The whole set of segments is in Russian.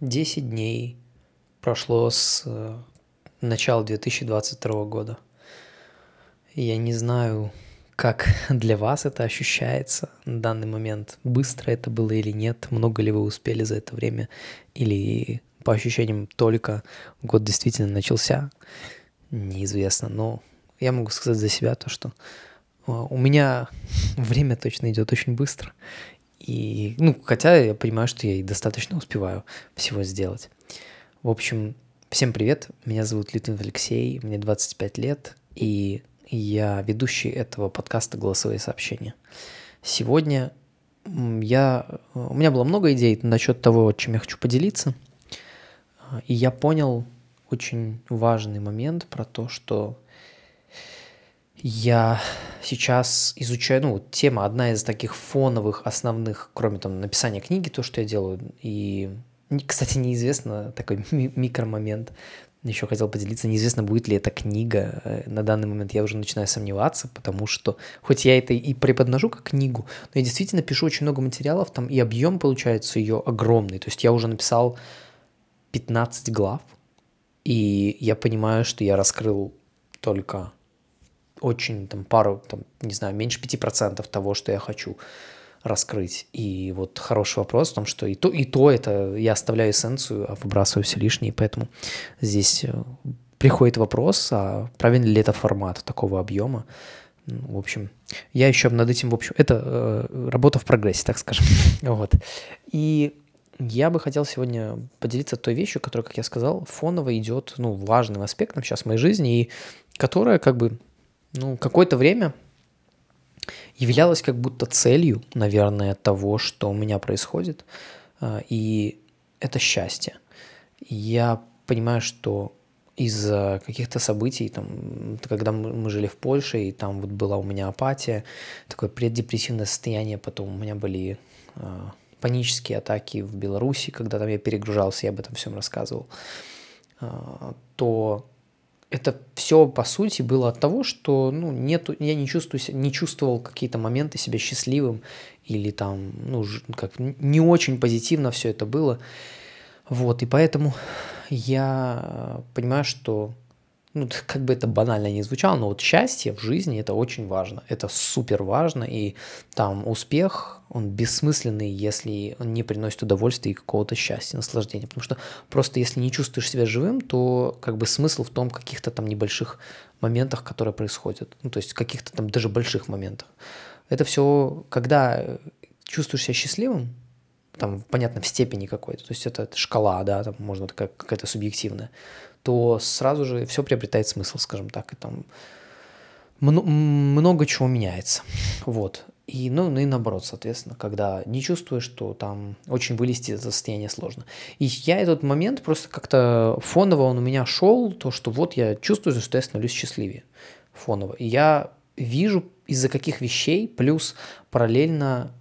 10 дней прошло с э, начала 2022 года. Я не знаю, как для вас это ощущается на данный момент. Быстро это было или нет, много ли вы успели за это время, или по ощущениям только год действительно начался, неизвестно. Но я могу сказать за себя то, что э, у меня время точно идет очень быстро, и, ну, хотя я понимаю, что я и достаточно успеваю всего сделать. В общем, всем привет, меня зовут Литвин Алексей, мне 25 лет, и я ведущий этого подкаста «Голосовые сообщения». Сегодня я, у меня было много идей насчет того, чем я хочу поделиться, и я понял очень важный момент про то, что я сейчас изучаю, ну, тема одна из таких фоновых, основных, кроме там написания книги, то, что я делаю. И, кстати, неизвестно такой ми- микромомент. Еще хотел поделиться, неизвестно, будет ли эта книга. Э, на данный момент я уже начинаю сомневаться, потому что, хоть я это и преподножу как книгу, но я действительно пишу очень много материалов, там и объем получается ее огромный. То есть я уже написал 15 глав, и я понимаю, что я раскрыл только очень там пару, там, не знаю, меньше 5% того, что я хочу раскрыть. И вот хороший вопрос в том, что и то, и то это я оставляю эссенцию, а выбрасываю все лишнее, поэтому здесь э, приходит вопрос, а правильно ли это формат такого объема. Ну, в общем, я еще над этим, в общем, это э, работа в прогрессе, так скажем. вот. И я бы хотел сегодня поделиться той вещью, которая, как я сказал, фоново идет, ну, важным аспектом сейчас моей жизни, и которая как бы ну, какое-то время являлось как будто целью, наверное, того, что у меня происходит, а, и это счастье. Я понимаю, что из-за каких-то событий, там, когда мы жили в Польше, и там вот была у меня апатия, такое преддепрессивное состояние, потом у меня были э, панические атаки в Беларуси, когда там я перегружался, я об этом всем рассказывал, э, то это все, по сути, было от того, что ну, нету, я не, чувствую, не чувствовал какие-то моменты себя счастливым или там, ну, как не очень позитивно все это было. Вот, и поэтому я понимаю, что ну, как бы это банально не звучало, но вот счастье в жизни это очень важно, это супер важно, и там успех, он бессмысленный, если он не приносит удовольствия и какого-то счастья, наслаждения, потому что просто если не чувствуешь себя живым, то как бы смысл в том каких-то там небольших моментах, которые происходят, ну, то есть каких-то там даже больших моментах. Это все, когда чувствуешь себя счастливым, там, понятно, в степени какой-то, то есть это шкала, да, там можно такая какая-то субъективная, то сразу же все приобретает смысл, скажем так, и там много чего меняется, вот. И, ну, ну и наоборот, соответственно, когда не чувствуешь, что там очень вылезти из состояния сложно. И я этот момент просто как-то фоново он у меня шел, то, что вот я чувствую, что я становлюсь счастливее фоново. И я вижу, из-за каких вещей, плюс параллельно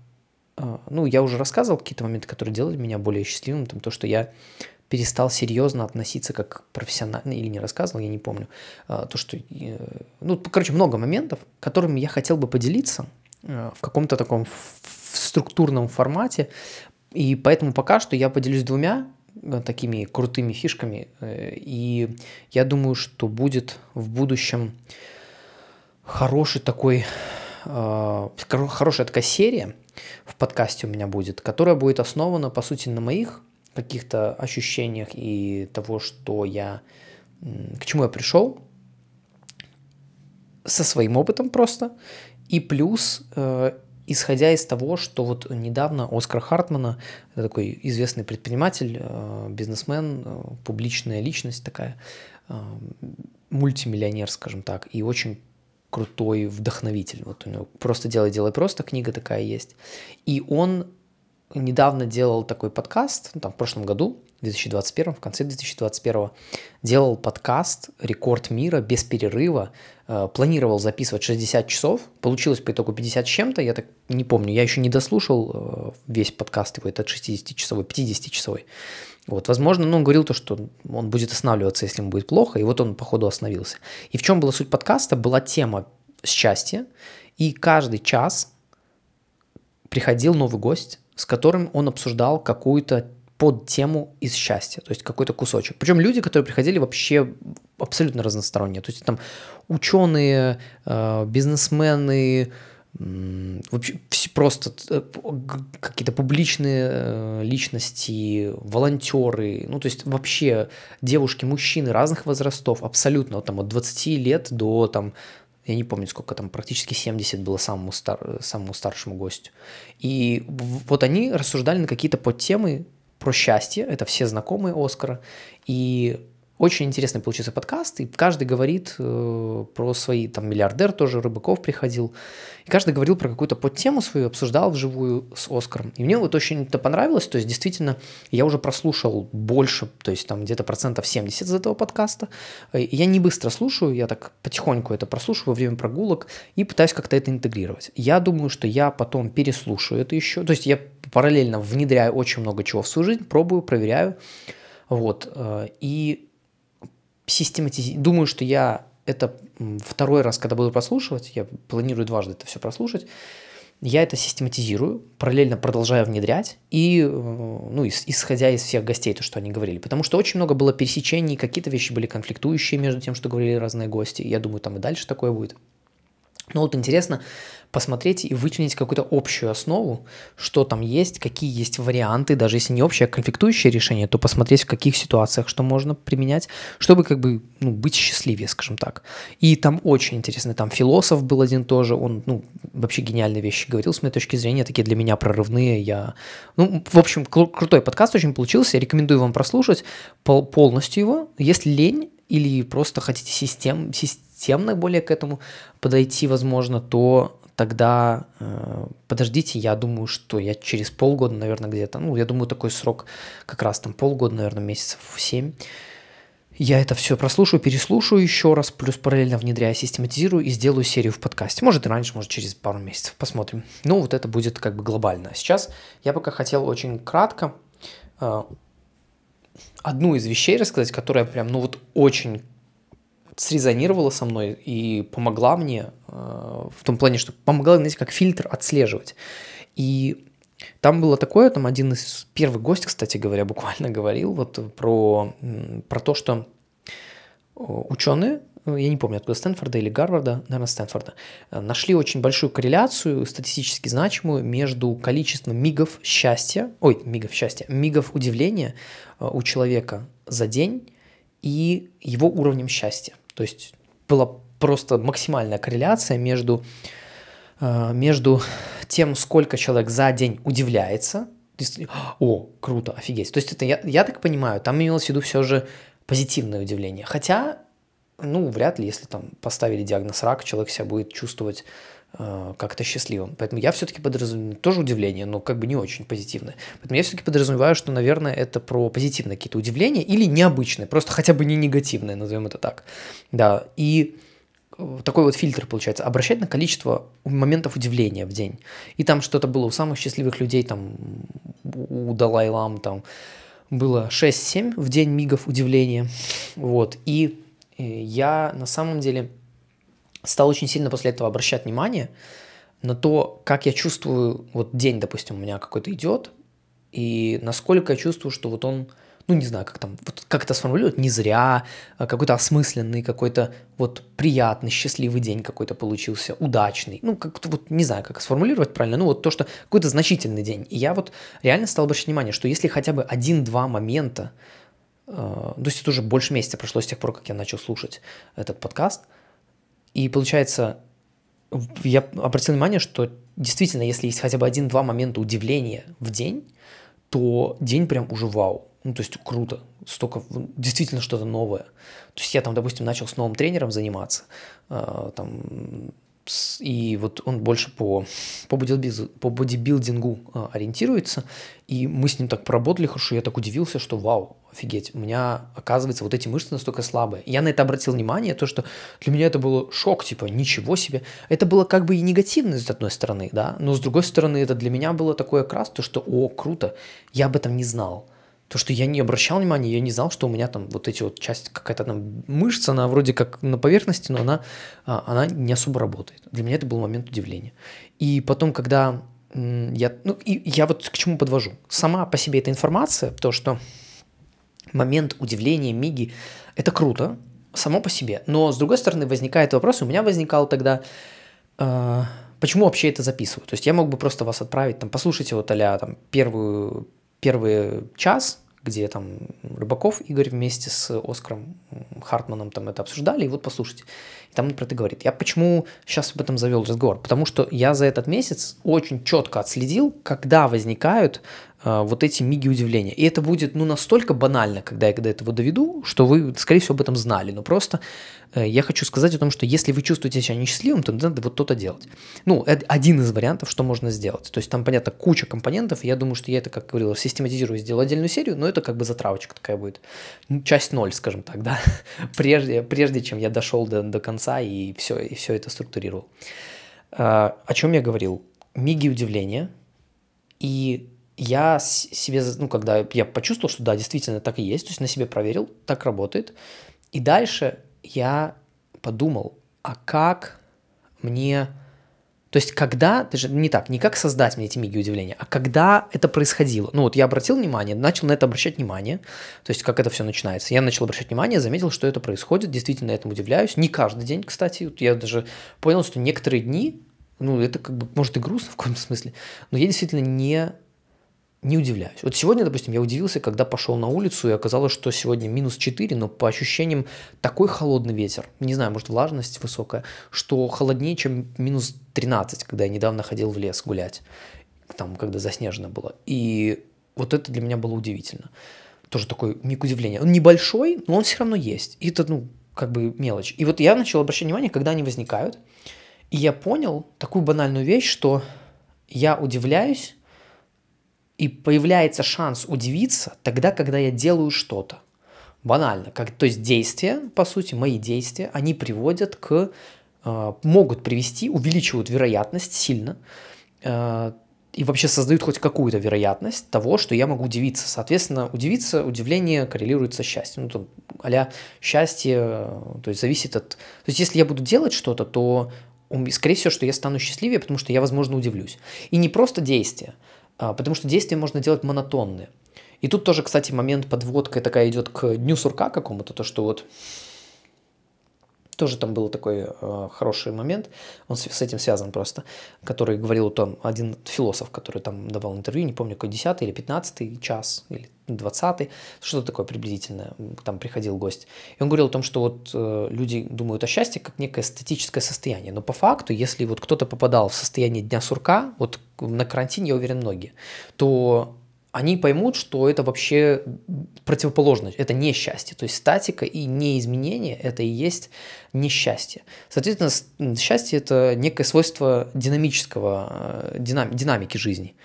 а, ну, я уже рассказывал какие-то моменты, которые делали меня более счастливым, там то, что я перестал серьезно относиться как профессионально, или не рассказывал, я не помню, а, то, что, э, ну, короче, много моментов, которыми я хотел бы поделиться а, в каком-то таком структурном формате, и поэтому пока что я поделюсь двумя э, такими крутыми фишками, э, и я думаю, что будет в будущем хороший такой, хорошая такая серия, в подкасте у меня будет, которая будет основана, по сути, на моих каких-то ощущениях и того, что я, к чему я пришел, со своим опытом просто, и плюс, э, исходя из того, что вот недавно Оскар Хартмана, такой известный предприниматель, э, бизнесмен, э, публичная личность такая, э, мультимиллионер, скажем так, и очень крутой вдохновитель. Вот у него «Просто делай, делай просто» книга такая есть. И он недавно делал такой подкаст, ну, там, в прошлом году, в 2021, в конце 2021, делал подкаст «Рекорд мира» без перерыва, э, планировал записывать 60 часов, получилось по итогу 50 с чем-то, я так не помню, я еще не дослушал э, весь подкаст его, этот 60-часовой, 50-часовой. Вот, возможно, ну, он говорил то, что он будет останавливаться, если ему будет плохо, и вот он, походу, остановился. И в чем была суть подкаста? Была тема счастья, и каждый час приходил новый гость, с которым он обсуждал какую-то под тему из счастья, то есть какой-то кусочек. Причем люди, которые приходили вообще абсолютно разносторонние, то есть там ученые, э, бизнесмены, вообще просто э, какие-то публичные э, личности, волонтеры, ну то есть вообще девушки, мужчины разных возрастов, абсолютно, вот, там от 20 лет до там я не помню, сколько там, практически 70 было самому, стар, самому старшему гостю. И вот они рассуждали на какие-то подтемы про счастье, это все знакомые Оскара, и очень интересный получился подкаст, и каждый говорит э, про свои, там, миллиардер тоже, Рыбаков приходил, и каждый говорил про какую-то подтему свою, обсуждал вживую с Оскаром. И мне вот очень это понравилось, то есть действительно я уже прослушал больше, то есть там где-то процентов 70 из этого подкаста. И я не быстро слушаю, я так потихоньку это прослушиваю во время прогулок и пытаюсь как-то это интегрировать. Я думаю, что я потом переслушаю это еще, то есть я параллельно внедряю очень много чего в свою жизнь, пробую, проверяю, вот, э, и систематизировать. Думаю, что я это второй раз, когда буду прослушивать, я планирую дважды это все прослушать, я это систематизирую, параллельно продолжаю внедрять и, э, ну, исходя из всех гостей, то, что они говорили. Потому что очень много было пересечений, какие-то вещи были конфликтующие между тем, что говорили разные гости. Я думаю, там и дальше такое будет. Но вот интересно, посмотреть и вычленить какую-то общую основу, что там есть, какие есть варианты, даже если не общее, а конфликтующее решение, то посмотреть, в каких ситуациях что можно применять, чтобы как бы ну, быть счастливее, скажем так. И там очень интересно, там философ был один тоже, он ну, вообще гениальные вещи говорил с моей точки зрения, такие для меня прорывные. Я... Ну, в общем, кру- крутой подкаст очень получился, рекомендую вам прослушать пол- полностью его. Если лень, или просто хотите систем, системно более к этому подойти, возможно, то тогда э, подождите, я думаю, что я через полгода, наверное, где-то, ну, я думаю, такой срок как раз там полгода, наверное, месяцев 7, я это все прослушаю, переслушаю еще раз, плюс параллельно внедряю, систематизирую и сделаю серию в подкасте. Может и раньше, может через пару месяцев, посмотрим. Ну, вот это будет как бы глобально. Сейчас я пока хотел очень кратко э, одну из вещей рассказать, которая прям, ну вот очень срезонировала со мной и помогла мне э, в том плане, что помогла, знаете, как фильтр отслеживать. И там было такое, там один из первых гостей, кстати говоря, буквально говорил вот про, про то, что ученые, я не помню, откуда Стэнфорда или Гарварда, наверное, Стэнфорда, нашли очень большую корреляцию, статистически значимую, между количеством мигов счастья, ой, мигов счастья, мигов удивления э, у человека за день и его уровнем счастья. То есть была просто максимальная корреляция между, э, между тем, сколько человек за день удивляется, о, круто, офигеть. То есть это, я, я так понимаю, там имелось в виду все же позитивное удивление. Хотя, ну, вряд ли, если там поставили диагноз рак, человек себя будет чувствовать как-то счастливым. Поэтому я все-таки подразумеваю, тоже удивление, но как бы не очень позитивное. Поэтому я все-таки подразумеваю, что, наверное, это про позитивные какие-то удивления или необычные, просто хотя бы не негативные, назовем это так. Да, и такой вот фильтр получается, обращать на количество моментов удивления в день. И там что-то было у самых счастливых людей, там у Далай-Лам там было 6-7 в день мигов удивления. Вот. И э, я на самом деле стал очень сильно после этого обращать внимание на то, как я чувствую, вот день, допустим, у меня какой-то идет, и насколько я чувствую, что вот он ну, не знаю, как там, вот как это сформулировать, не зря, а какой-то осмысленный, какой-то вот приятный, счастливый день какой-то получился, удачный, ну, как-то вот не знаю, как сформулировать правильно, ну, вот то, что какой-то значительный день. И я вот реально стал обращать внимание, что если хотя бы один-два момента, э, то есть это уже больше месяца прошло с тех пор, как я начал слушать этот подкаст, и получается, я обратил внимание, что действительно, если есть хотя бы один-два момента удивления в день, то день прям уже вау. Ну, то есть круто, столько, действительно что-то новое. То есть я там, допустим, начал с новым тренером заниматься, э, там, и вот он больше по, по, бодибилдингу, по бодибилдингу э, ориентируется, и мы с ним так поработали хорошо, я так удивился, что вау, офигеть, у меня, оказывается, вот эти мышцы настолько слабые. Я на это обратил внимание, то, что для меня это было шок, типа, ничего себе. Это было как бы и негативно с одной стороны, да, но с другой стороны, это для меня было такое окрас, то, что, о, круто, я об этом не знал. То, что я не обращал внимания, я не знал, что у меня там вот эти вот часть, какая-то там мышца, она вроде как на поверхности, но она, а, она не особо работает. Для меня это был момент удивления. И потом, когда я, ну, и я вот к чему подвожу. Сама по себе эта информация, то, что момент удивления, миги, это круто, само по себе. Но, с другой стороны, возникает вопрос, у меня возникал тогда, э, почему вообще это записываю? То есть я мог бы просто вас отправить, там, послушайте вот а там, первую, первый час, где там Рыбаков Игорь вместе с Оскаром Хартманом там это обсуждали, и вот послушайте. И там про это говорит. Я почему сейчас об этом завел разговор? Потому что я за этот месяц очень четко отследил, когда возникают вот эти миги удивления. И это будет ну настолько банально, когда я до этого доведу, что вы, скорее всего, об этом знали. Но просто э, я хочу сказать о том, что если вы чувствуете себя несчастливым, то надо вот то-то делать. Ну, это один из вариантов, что можно сделать. То есть там, понятно, куча компонентов. Я думаю, что я это, как говорил, систематизирую, сделаю отдельную серию, но это как бы затравочка такая будет. Часть ноль, скажем так, да. прежде, прежде чем я дошел до, до конца и все, и все это структурировал. Э, о чем я говорил? Миги удивления. И я себе, ну, когда я почувствовал, что да, действительно так и есть, то есть на себе проверил, так работает. И дальше я подумал, а как мне... То есть когда, даже не так, не как создать мне эти миги удивления, а когда это происходило. Ну вот я обратил внимание, начал на это обращать внимание, то есть как это все начинается. Я начал обращать внимание, заметил, что это происходит, действительно этому удивляюсь. Не каждый день, кстати. Я даже понял, что некоторые дни, ну это как бы, может и грустно в каком-то смысле, но я действительно не не удивляюсь. Вот сегодня, допустим, я удивился, когда пошел на улицу, и оказалось, что сегодня минус 4, но по ощущениям такой холодный ветер, не знаю, может влажность высокая, что холоднее, чем минус 13, когда я недавно ходил в лес гулять, там, когда заснежено было. И вот это для меня было удивительно. Тоже такой миг удивления. Он небольшой, но он все равно есть. И это, ну, как бы мелочь. И вот я начал обращать внимание, когда они возникают, и я понял такую банальную вещь, что я удивляюсь и появляется шанс удивиться тогда, когда я делаю что-то. Банально. Как, то есть действия, по сути, мои действия, они приводят к, э, могут привести, увеличивают вероятность сильно э, и вообще создают хоть какую-то вероятность того, что я могу удивиться. Соответственно, удивиться, удивление коррелирует со счастьем. Ну, там, а счастье, то есть зависит от... То есть если я буду делать что-то, то скорее всего, что я стану счастливее, потому что я, возможно, удивлюсь. И не просто действия, потому что действия можно делать монотонные. И тут тоже, кстати, момент подводка такая идет к дню сурка какому-то, то, что вот тоже там был такой э, хороший момент, он с, с этим связан просто, который говорил о том, один философ, который там давал интервью, не помню, какой 10 или 15 час, или 20 что-то такое приблизительное, там приходил гость. И он говорил о том, что вот э, люди думают о счастье как некое статическое состояние, но по факту, если вот кто-то попадал в состояние дня сурка, вот на карантине, я уверен, многие, то они поймут, что это вообще противоположно, это не счастье. То есть статика и неизменение – это и есть несчастье. Соответственно, счастье – это некое свойство динамического, э, динам, динамики жизни.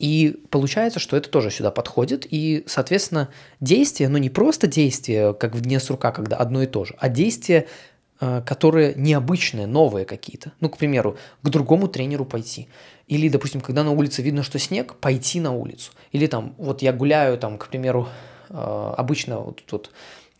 И получается, что это тоже сюда подходит, и, соответственно, действие, ну не просто действие, как в дне сурка, когда одно и то же, а действие, э, которые необычные, новые какие-то. Ну, к примеру, к другому тренеру пойти – или, допустим, когда на улице видно, что снег, пойти на улицу. Или там, вот я гуляю, там, к примеру, э, обычно вот тут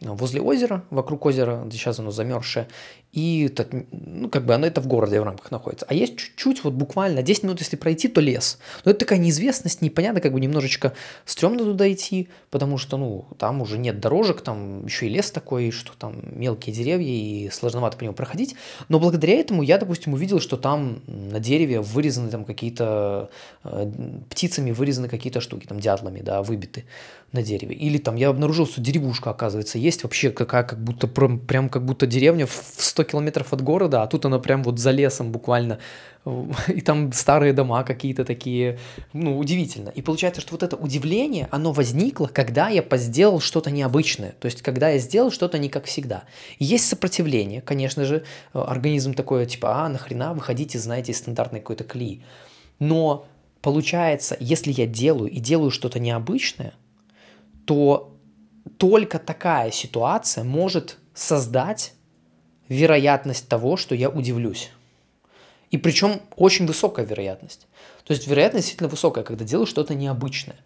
возле озера, вокруг озера, сейчас оно замерзшее, и так, ну, как бы оно это в городе в рамках находится. А есть чуть-чуть, вот буквально 10 минут, если пройти, то лес. Но это такая неизвестность, непонятно, как бы немножечко стрёмно туда идти, потому что, ну, там уже нет дорожек, там еще и лес такой, что там мелкие деревья, и сложновато по нему проходить. Но благодаря этому я, допустим, увидел, что там на дереве вырезаны там какие-то, э, птицами вырезаны какие-то штуки, там дятлами, да, выбиты на дереве. Или там я обнаружил, что деревушка, оказывается, есть вообще какая, как будто, прям, прям как будто деревня в 100 километров от города, а тут она прям вот за лесом буквально. И там старые дома какие-то такие, ну, удивительно. И получается, что вот это удивление, оно возникло, когда я сделал что-то необычное. То есть, когда я сделал что-то не как всегда. И есть сопротивление, конечно же, организм такой, типа, а, нахрена выходите, знаете, из стандартной какой-то клеи. Но получается, если я делаю и делаю что-то необычное, то только такая ситуация может создать вероятность того, что я удивлюсь. И причем очень высокая вероятность. То есть вероятность действительно высокая, когда делаю что-то необычное.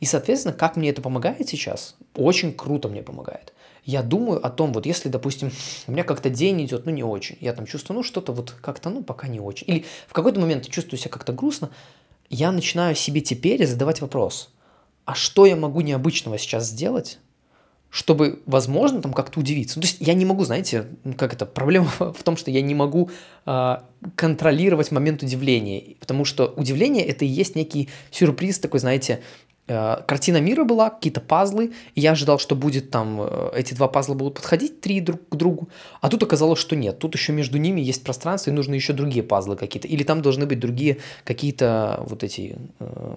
И, соответственно, как мне это помогает сейчас? Очень круто мне помогает. Я думаю о том, вот если, допустим, у меня как-то день идет, ну не очень, я там чувствую, ну что-то вот как-то, ну пока не очень. Или в какой-то момент чувствую себя как-то грустно, я начинаю себе теперь задавать вопрос, а что я могу необычного сейчас сделать, чтобы, возможно, там как-то удивиться. Ну, то есть я не могу, знаете, как это, проблема в том, что я не могу э, контролировать момент удивления, потому что удивление это и есть некий сюрприз такой, знаете, э, картина мира была, какие-то пазлы, и я ожидал, что будет там, э, эти два пазла будут подходить три друг к другу, а тут оказалось, что нет, тут еще между ними есть пространство, и нужны еще другие пазлы какие-то, или там должны быть другие какие-то вот эти... Э,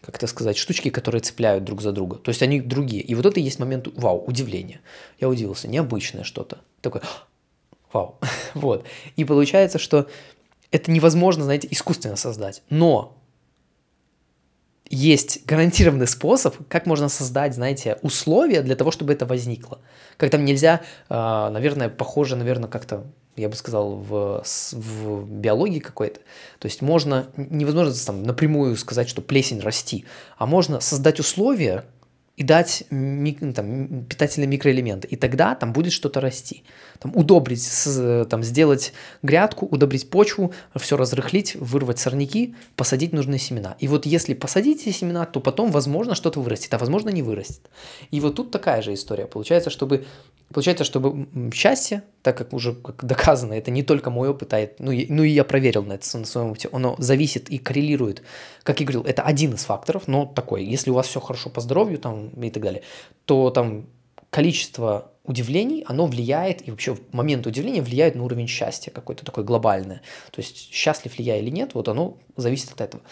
как это сказать, штучки, которые цепляют друг за друга. То есть они другие. И вот это и есть момент, вау, удивления. Я удивился, необычное что-то. Такой, вау. вот. И получается, что это невозможно, знаете, искусственно создать. Но есть гарантированный способ, как можно создать, знаете, условия для того, чтобы это возникло. Как там нельзя, а, наверное, похоже, наверное, как-то я бы сказал, в, в биологии какой-то. То есть можно, невозможно там напрямую сказать, что плесень расти, а можно создать условия, и дать там, питательные микроэлементы. И тогда там будет что-то расти. Там, удобрить, там, сделать грядку, удобрить почву, все разрыхлить, вырвать сорняки, посадить нужные семена. И вот если посадить эти семена, то потом, возможно, что-то вырастет, а возможно, не вырастет. И вот тут такая же история. Получается, чтобы Получается, чтобы счастье, так как уже как доказано, это не только мой опыт, а это, ну, и, ну и я проверил на это на своем опыте, оно зависит и коррелирует. Как я говорил, это один из факторов, но такой. Если у вас все хорошо по здоровью там, и так далее, то там количество удивлений, оно влияет, и вообще момент удивления влияет на уровень счастья какой-то такой глобальное. То есть счастлив ли я или нет, вот оно зависит от этого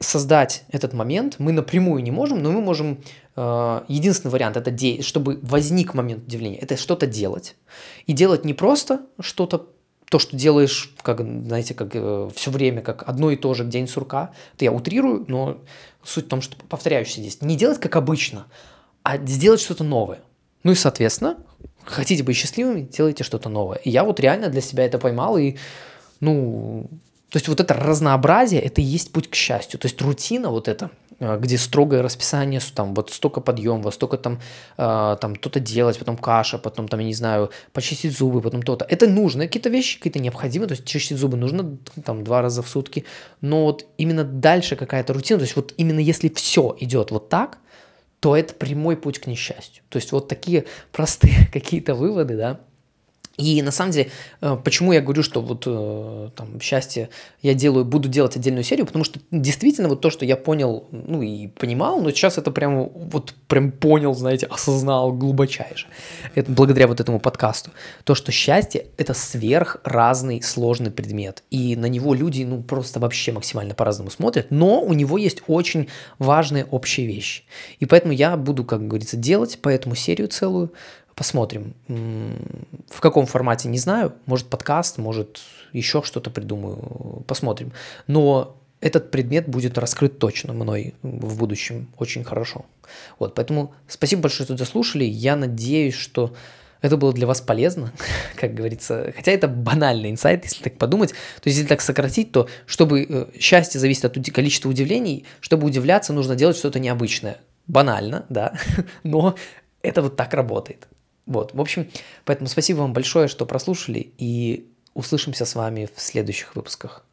создать этот момент мы напрямую не можем, но мы можем... Э, единственный вариант, это де- чтобы возник момент удивления, это что-то делать. И делать не просто что-то, то, что делаешь, как, знаете, как э, все время, как одно и то же день сурка. Это я утрирую, но суть в том, что повторяющийся здесь. Не делать как обычно, а сделать что-то новое. Ну и, соответственно, хотите быть счастливыми, делайте что-то новое. И я вот реально для себя это поймал, и, ну, то есть вот это разнообразие, это и есть путь к счастью. То есть рутина вот эта, э, где строгое расписание, там вот столько подъема, столько там, э, там то-то делать, потом каша, потом там, я не знаю, почистить зубы, потом то-то. Это нужно, какие-то вещи какие-то необходимы, то есть чистить зубы нужно там два раза в сутки, но вот именно дальше какая-то рутина, то есть вот именно если все идет вот так, то это прямой путь к несчастью. То есть вот такие простые какие-то выводы, да, и на самом деле, э, почему я говорю, что вот э, там счастье я делаю, буду делать отдельную серию, потому что действительно вот то, что я понял, ну и понимал, но сейчас это прям вот прям понял, знаете, осознал глубочайше. Это благодаря вот этому подкасту. То, что счастье – это сверх разный сложный предмет. И на него люди, ну, просто вообще максимально по-разному смотрят, но у него есть очень важные общие вещи. И поэтому я буду, как говорится, делать по этому серию целую, Посмотрим. В каком формате, не знаю. Может, подкаст, может, еще что-то придумаю. Посмотрим. Но этот предмет будет раскрыт точно мной в будущем очень хорошо. Вот, поэтому спасибо большое, что дослушали. Я надеюсь, что это было для вас полезно, как говорится. Хотя это банальный инсайт, если так подумать. То есть, если так сократить, то чтобы э, счастье зависит от количества удивлений, чтобы удивляться, нужно делать что-то необычное. Банально, да, но это вот так работает. Вот, в общем, поэтому спасибо вам большое, что прослушали, и услышимся с вами в следующих выпусках.